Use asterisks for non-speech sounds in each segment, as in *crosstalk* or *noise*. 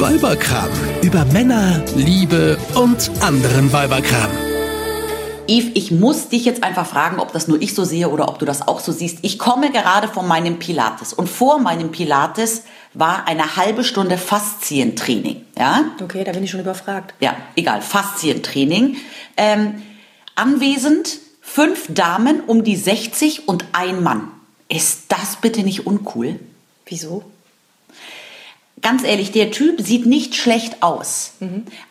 Weiberkram. Über Männer, Liebe und anderen Weiberkram. Yves, ich muss dich jetzt einfach fragen, ob das nur ich so sehe oder ob du das auch so siehst. Ich komme gerade von meinem Pilates und vor meinem Pilates war eine halbe Stunde Faszientraining. Ja? Okay, da bin ich schon überfragt. Ja, egal, Faszientraining. Ähm, anwesend fünf Damen um die 60 und ein Mann. Ist das bitte nicht uncool? Wieso? Ganz ehrlich, der Typ sieht nicht schlecht aus.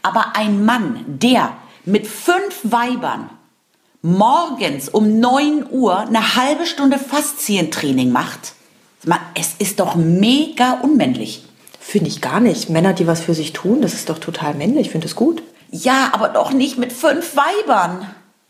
Aber ein Mann, der mit fünf Weibern morgens um 9 Uhr eine halbe Stunde Faszientraining macht, es ist doch mega unmännlich. Finde ich gar nicht. Männer, die was für sich tun, das ist doch total männlich. Ich finde das gut. Ja, aber doch nicht mit fünf Weibern.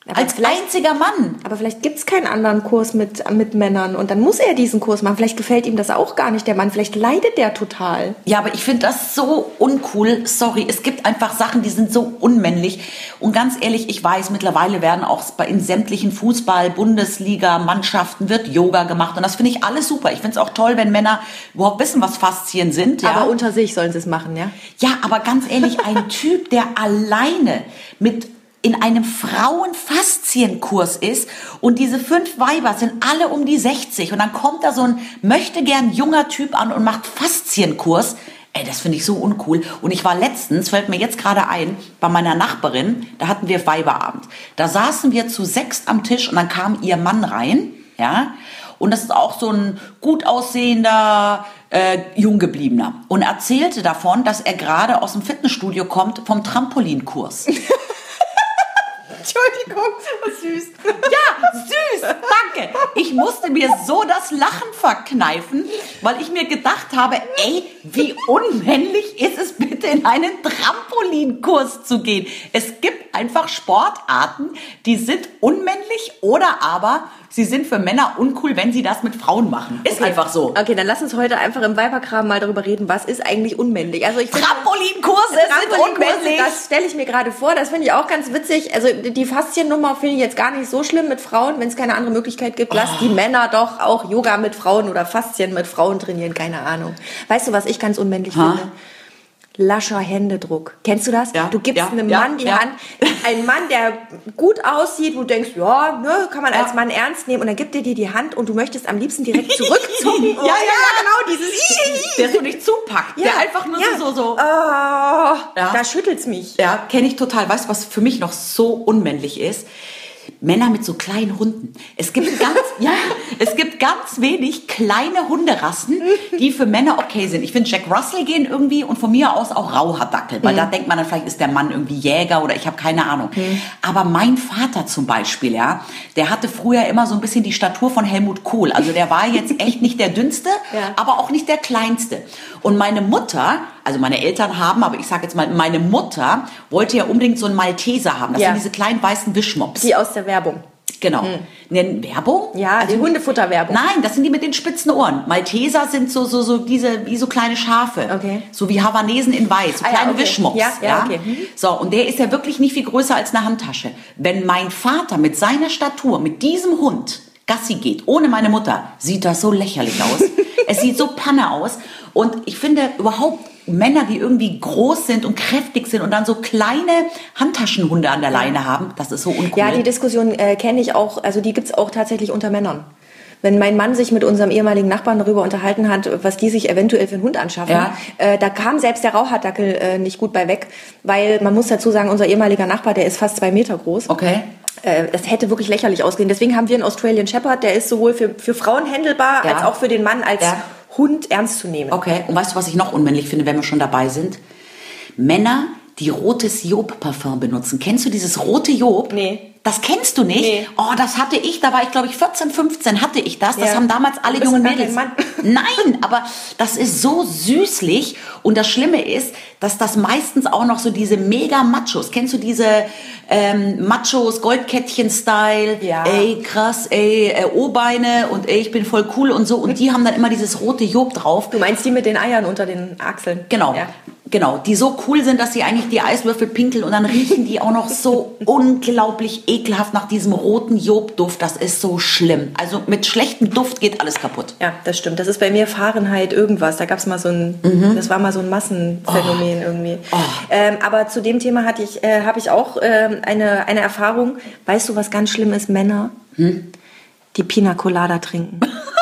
Aber Als einziger Mann. Aber vielleicht gibt es keinen anderen Kurs mit, mit Männern und dann muss er diesen Kurs machen. Vielleicht gefällt ihm das auch gar nicht, der Mann. Vielleicht leidet der total. Ja, aber ich finde das so uncool. Sorry, es gibt einfach Sachen, die sind so unmännlich. Und ganz ehrlich, ich weiß, mittlerweile werden auch bei- in sämtlichen Fußball-Bundesliga-Mannschaften wird Yoga gemacht. Und das finde ich alles super. Ich finde es auch toll, wenn Männer überhaupt wissen, was Faszien sind. Ja? Aber unter sich sollen sie es machen, ja? Ja, aber ganz ehrlich, ein *laughs* Typ, der alleine mit in einem Frauenfaszienkurs ist und diese fünf Weiber sind alle um die 60 und dann kommt da so ein möchte gern junger Typ an und macht Faszienkurs. Ey, das finde ich so uncool. Und ich war letztens, fällt mir jetzt gerade ein, bei meiner Nachbarin, da hatten wir Weiberabend. Da saßen wir zu sechst am Tisch und dann kam ihr Mann rein, ja, und das ist auch so ein gut aussehender, äh, junggebliebener. Und erzählte davon, dass er gerade aus dem Fitnessstudio kommt vom Trampolinkurs. *laughs* Entschuldigung, süß. Ja, süß, danke. Ich musste mir so das Lachen verkneifen, weil ich mir gedacht habe, ey, wie unmännlich ist es bitte in einen Trampolinkurs zu gehen. Es gibt einfach Sportarten, die sind unmännlich oder aber sie sind für Männer uncool, wenn sie das mit Frauen machen. Ist einfach so. Okay, dann lass uns heute einfach im Weiberkram mal darüber reden, was ist eigentlich unmännlich. Also ich Trampolinkurse sind unmännlich. Das stelle ich mir gerade vor, das finde ich auch ganz witzig. Also die Fasziennummer finde ich jetzt gar nicht so schlimm mit Frauen, wenn es keine andere Möglichkeit gibt. Lass Oh. die Männer doch auch Yoga mit Frauen oder Faszien mit Frauen trainieren, keine Ahnung. Weißt du, was ich ganz unmännlich Ha? finde? Lascher Händedruck. Kennst du das? Ja, Du gibst ja, einem ja, Mann die. Hand, ein Mann, der gut aussieht, wo du denkst, ja, ne, kann man als Mann ernst nehmen und dann gibt er dir die Hand und du möchtest am liebsten direkt zurückzucken. *laughs* Ja, ja, ja. genau, dieses Der so nicht zupackt, der einfach nur so, so. Oh. Da schüttelt's mich. Ja, kenne ich total. Weißt du, was für mich noch so unmännlich ist? Männer mit so kleinen Hunden. Es gibt ganz, ja, es gibt ganz wenig kleine Hunderassen, die für Männer okay sind. Ich finde Jack Russell gehen irgendwie und von mir aus auch Rauhaardackel, weil da denkt man dann vielleicht ist der Mann irgendwie Jäger oder ich habe keine Ahnung. Aber mein Vater zum Beispiel, ja, der hatte früher immer so ein bisschen die Statur von Helmut Kohl. Also der war jetzt *laughs* echt nicht der dünnste, Ja. aber auch nicht der kleinste. Und meine Mutter, also meine Eltern haben, aber ich sage jetzt mal, meine Mutter wollte ja unbedingt so einen Malteser haben. Das Ja. sind diese kleinen weißen Wischmops. Die aus der Werbung. Genau. Nennen Werbung? Ja, die Hundefutterwerbung. Nein, das sind die mit den spitzen Ohren. Malteser sind so, so, so diese, wie so kleine Schafe. Okay. So wie Havanesen in weiß, so Ah ja, kleine okay. Wischmops. Ja, ja, okay. Mhm. So, und der ist ja wirklich nicht viel größer als eine Handtasche. Wenn mein Vater mit seiner Statur, mit diesem Hund Gassi geht, ohne meine Mutter, sieht das so lächerlich aus. es sieht so panne aus. Und ich finde überhaupt Männer, die irgendwie groß sind und kräftig sind und dann so kleine Handtaschenhunde an der Leine haben, das ist so uncool. Ja, die Diskussion äh, kenne ich auch, also die gibt's auch tatsächlich unter Männern. Wenn mein Mann sich mit unserem ehemaligen Nachbarn darüber unterhalten hat, was die sich eventuell für einen Hund anschaffen, Ja. äh, da kam selbst der Rauhaardackel äh, nicht gut bei weg, weil man muss dazu sagen, unser ehemaliger Nachbar, der ist fast zwei Meter groß. okay. Äh, das hätte wirklich lächerlich ausgesehen. Deswegen haben wir einen Australian Shepherd, der ist sowohl für, für Frauen händelbar, Ja. als auch für den Mann als Ja. Hund ernst zu nehmen. Okay, und weißt du, was ich noch unmännlich finde, wenn wir schon dabei sind? Männer, die rotes Job-Parfum benutzen. Kennst du dieses rote Job? Nee. Das kennst du nicht? Nee. Oh, das hatte ich, da war ich glaube ich 14, 15 hatte ich das. Das Ja. haben damals alle jungen Mädels. kein *laughs* *laughs* Nein, aber das ist so süßlich und das Schlimme ist, dass das meistens auch noch so diese mega Machos, kennst du diese ähm, Machos, Goldkettchen-Style, Ja. ey krass, ey äh, O-Beine und ey ich bin voll cool und so und die haben dann immer dieses rote Job drauf. Du meinst die mit den Eiern unter den Achseln? Genau. Ja. Genau, die so cool sind, dass sie eigentlich die Eiswürfel pinkeln und dann riechen die auch noch so unglaublich ekelhaft nach diesem roten Jobduft. Das ist so schlimm. Also mit schlechtem Duft geht alles kaputt. Ja, das stimmt. Das ist bei mir Fahrenheit irgendwas. Da gab es mal so ein, das war mal so ein Massenphänomen irgendwie. Ähm, aber zu dem Thema hatte ich, äh, habe ich auch ähm, eine, eine Erfahrung. Weißt du, was ganz schlimm ist? Männer, die Pina Colada trinken. *laughs*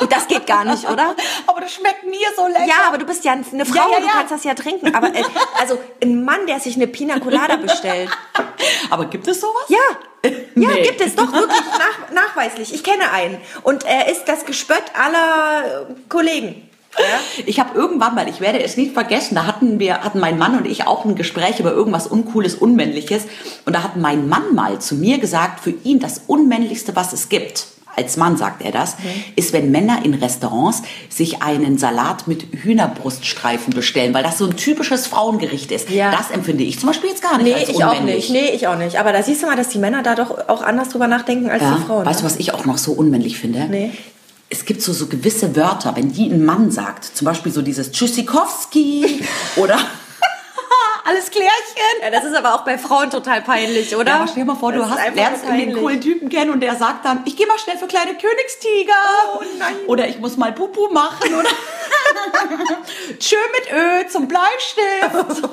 Und das geht gar nicht, oder? Aber das schmeckt mir so lecker. Ja, aber du bist ja eine Frau, Ja, ja, du ja. kannst das ja trinken. Aber äh, also ein Mann, der sich eine Pina Colada bestellt. *laughs* Aber gibt es sowas? Ja. Ja, Nee. gibt es doch wirklich nach, nachweislich. Ich kenne einen. Und er ist das Gespött aller äh, Kollegen. Ja? Ich habe irgendwann mal, ich werde es nicht vergessen, da hatten wir, hatten mein Mann und ich auch ein Gespräch über irgendwas Uncooles, Unmännliches. Und da hat mein Mann mal zu mir gesagt, für ihn das Unmännlichste, was es gibt, als Mann sagt er das, ist, wenn Männer in Restaurants sich einen Salat mit Hühnerbruststreifen bestellen, weil das so ein typisches Frauengericht ist. Ja. Das empfinde ich zum Beispiel jetzt gar nicht Nee, als ich auch unmännlich. nicht. Nee, ich auch nicht. Aber da siehst du mal, dass die Männer da doch auch anders drüber nachdenken als Ja, die Frauen. weißt du, ne? was ich auch noch so unmännlich finde? Nee. Es gibt so, so gewisse Wörter, wenn die ein Mann sagt, zum Beispiel so dieses Tschüssikowski *laughs* oder alles Klärchen. Ja, das ist aber auch bei Frauen total peinlich, oder? Ja, stell dir mal vor, du Das ist hast, lernst einen coolen Typen kennen und der sagt dann, ich gehe mal schnell für kleine Königstiger. Oh nein. Oder ich muss mal Pupu machen. Oder *laughs* Tschö mit Ö zum Bleistift. *laughs*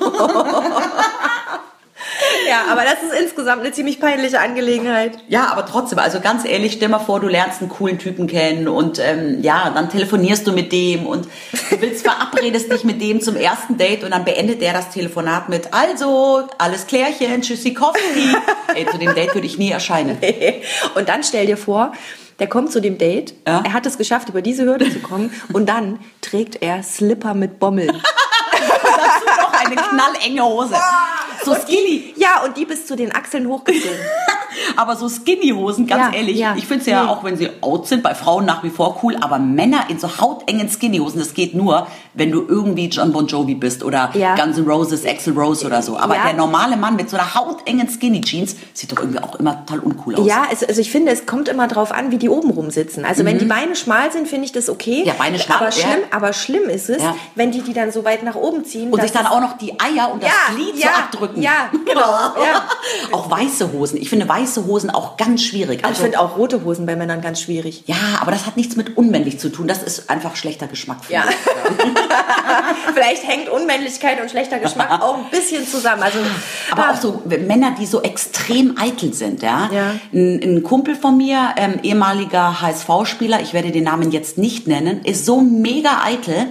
Aber das ist insgesamt eine ziemlich peinliche Angelegenheit. Ja, aber trotzdem, also ganz ehrlich, stell mal vor, du lernst einen coolen Typen kennen und ähm, ja, dann telefonierst du mit dem und du willst verabredest dich mit dem zum ersten Date und dann beendet der das Telefonat mit also, alles Klärchen, Tschüssikowski. Ey, zu dem Date würde ich nie erscheinen. *laughs* Und dann stell dir vor, der kommt zu dem Date, Ja. er hat es geschafft, über diese Hürde zu kommen und dann trägt er Slipper mit Bommeln. *laughs* Dazu noch eine knallenge Hose. So skinny. Ja, und die bis zu den Achseln hochgezogen. *laughs* Aber so Skinny-Hosen, ganz Ja, ehrlich, ja. ich finde es ja Nee. auch, wenn sie out sind, bei Frauen nach wie vor cool, aber Männer in so hautengen Skinny-Hosen, das geht nur, wenn du irgendwie John Bon Jovi bist oder Ja. Guns N' Roses, Axl Rose oder so. Aber der normale Mann mit so einer hautengen Skinny-Jeans sieht doch irgendwie auch immer total uncool aus. Ja, es, also ich finde, es kommt immer drauf an, wie die oben rum sitzen. Also wenn die Beine schmal sind, finde ich das okay. Mhm. Ja, Beine schmal, aber schlimm, aber schlimm ist es, wenn die die dann so weit nach oben ziehen. Und sich dann auch noch die Eier und das Glied so abdrücken. ja, genau. *laughs* Auch weiße Hosen. Ich finde weiße Hosen auch ganz schwierig. ich Also, finde auch rote Hosen bei Männern ganz schwierig. ja, aber das hat nichts mit unmännlich zu tun. Das ist einfach schlechter Geschmack. Ja. ich. *laughs* Vielleicht hängt Unmännlichkeit und schlechter Geschmack auch ein bisschen zusammen. Also, Aber ah, auch so Männer, die so extrem eitel sind, ja. Ja. Ein, ein Kumpel von mir, ähm, ehemaliger HSV-Spieler, ich werde den Namen jetzt nicht nennen, ist so mega eitel.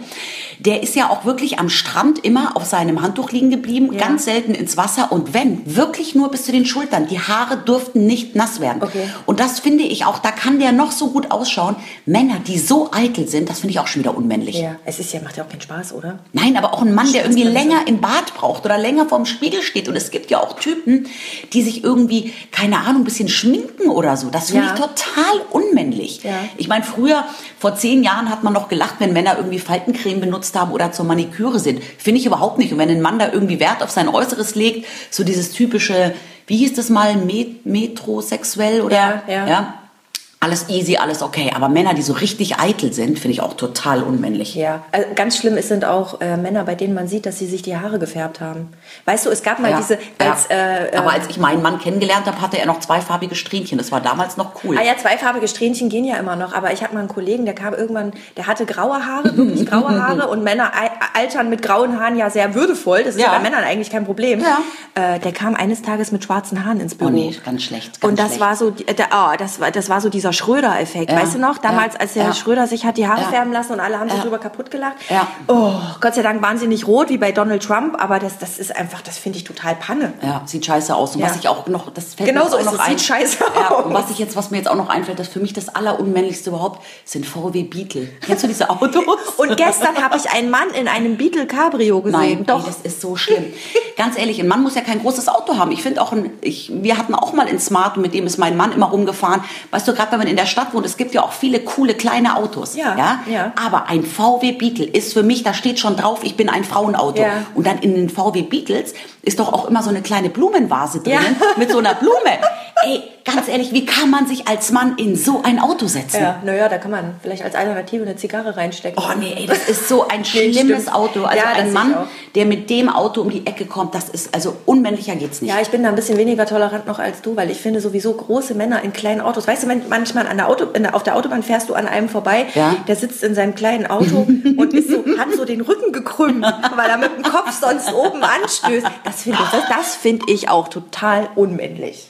Der ist ja auch wirklich am Strand immer auf seinem Handtuch liegen geblieben, Ja. ganz selten ins Wasser und wenn, wirklich nur bis zu den Schultern. Die Haare durften nicht nass werden. Okay. Und das finde ich auch, da kann der noch so gut ausschauen. Männer, die so eitel sind, das finde ich auch schon wieder unmännlich. ja, es ist ja, macht ja auch keinen Spaß, oder? Nein, aber auch ein Mann, der irgendwie länger im Bad braucht oder länger vorm Spiegel steht. Und es gibt ja auch Typen, die sich irgendwie, keine Ahnung, ein bisschen schminken oder so. Das finde Ja. ich total unmännlich. Ja. Ich meine, früher, vor zehn Jahren, hat man noch gelacht, wenn Männer irgendwie Faltencreme benutzt haben oder zur Maniküre sind. Finde ich überhaupt nicht. Und wenn ein Mann da irgendwie Wert auf sein Äußeres legt, so dieses typische, wie hieß das mal, Met metrosexuell oder? Ja, ja. Alles easy, alles okay. Aber Männer, die so richtig eitel sind, finde ich auch total unmännlich. Ja, also ganz schlimm ist, sind auch äh, Männer, bei denen man sieht, dass sie sich die Haare gefärbt haben. Weißt du, es gab mal Ja, diese, als, ja. äh, äh, Aber als ich meinen Mann kennengelernt habe, hatte er noch zweifarbige Strähnchen. Das war damals noch cool. Ah ja, zweifarbige Strähnchen gehen ja immer noch, aber ich habe mal einen Kollegen, der kam irgendwann, der hatte graue Haare, wirklich graue Haare *laughs* und Männer al- altern mit grauen Haaren ja sehr würdevoll, das ist ja, bei Männern eigentlich kein Problem. Ja. Äh, der kam eines Tages mit schwarzen Haaren ins Oh Büro. nee, ganz schlecht. Ganz und das schlecht. war so, äh, der, oh, das war, das war so dieser Schröder-Effekt, Ja, weißt du noch? Damals, ja, als der ja. Schröder sich hat die Haare färben lassen und alle haben sich drüber kaputt gelacht. Oh, Gott sei Dank waren sie nicht rot wie bei Donald Trump, aber das, das ist einfach, das finde ich total Panne. Ja, sieht scheiße aus. Und was ich auch noch, das fällt Genau mir so auch ist noch es, ein. sieht scheiße aus. Und was ich jetzt, was mir jetzt auch noch einfällt, das für mich das allerunmännlichste überhaupt, sind VW Beetle. Kennst du diese Autos? *laughs* Und gestern habe ich einen Mann in einem Beetle Cabrio gesehen. Nein, Doch. Ey, das ist so schlimm. Ganz ehrlich, ein Mann muss ja kein großes Auto haben. Ich finde auch, ein, ich, wir hatten auch mal ein Smart und mit dem ist mein Mann immer rumgefahren. Weißt du, gerade wenn man in der Stadt wohnt, es gibt ja auch viele coole kleine Autos. Ja, ja? ja. Aber ein VW Beetle ist für mich, da steht schon drauf, ich bin ein Frauenauto. Ja. Und dann in den VW Beetles ist doch auch immer so eine kleine Blumenvase drin Ja. mit so einer Blume. *laughs* Ey, ganz ehrlich, wie kann man sich als Mann in so ein Auto setzen? Ja, naja, da kann man vielleicht als Alternative eine Zigarre reinstecken. Oh nee, ey, das ist so ein *laughs* schlimmes stimmt. Auto. Also Ja, ein Mann, der mit dem Auto um die Ecke kommt, das ist, also unmännlicher geht's nicht. Ja, ich bin da ein bisschen weniger tolerant noch als du, weil ich finde sowieso große Männer in kleinen Autos. Weißt du, wenn manchmal an der Auto, der, auf der Autobahn fährst du an einem vorbei, Ja. der sitzt in seinem kleinen Auto *laughs* und ist so, hat so den Rücken gekrümmt, weil er mit dem Kopf sonst oben anstößt. Das finde ich, das, das finde ich auch total unmännlich.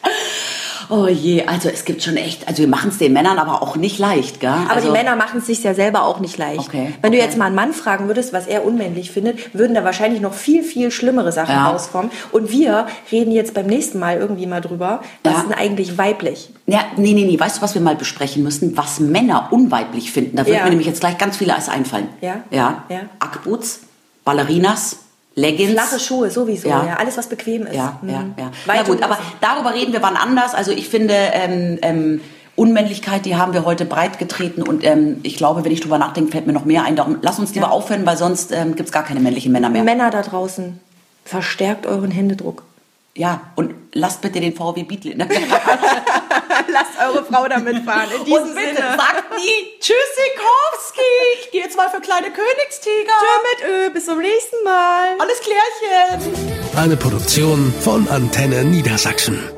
Oh je, also es gibt schon echt, also wir machen es den Männern aber auch nicht leicht, gell? Aber also, die Männer machen es sich ja selber auch nicht leicht. Okay, Wenn du okay. jetzt mal einen Mann fragen würdest, was er unmännlich findet, würden da wahrscheinlich noch viel, viel schlimmere Sachen Ja. rauskommen. Und wir reden jetzt beim nächsten Mal irgendwie mal drüber, was Ja. ist denn eigentlich weiblich? Ja, nee, nee, nee, weißt du, was wir mal besprechen müssen? Was Männer unweiblich finden. Da wird Ja. mir nämlich jetzt gleich ganz viele als einfallen. Ja. Ja. Ja. Ackboots, Ballerinas, Leggings. Flache Schuhe sowieso, Ja. ja. Alles, was bequem ist. Ja, ja, Mhm. ja. Na Weite gut, aber darüber reden wir wann anders. Also ich finde, ähm, ähm, Unmännlichkeit, die haben wir heute breit getreten und ähm, ich glaube, wenn ich drüber nachdenke, fällt mir noch mehr ein. Darum lass uns lieber Ja. aufhören, weil sonst ähm, gibt's gar keine männlichen Männer mehr. Männer da draußen, verstärkt euren Händedruck. ja, und lasst bitte den VW Beetle in der *laughs* *laughs* Lasst eure Frau damit fahren. In Und bitte sagt nie Tschüssikowski. Ich gehe jetzt mal für kleine Königstiger. mit Ö, bis zum nächsten Mal. Alles klärchen. Eine Produktion von Antenne Niedersachsen.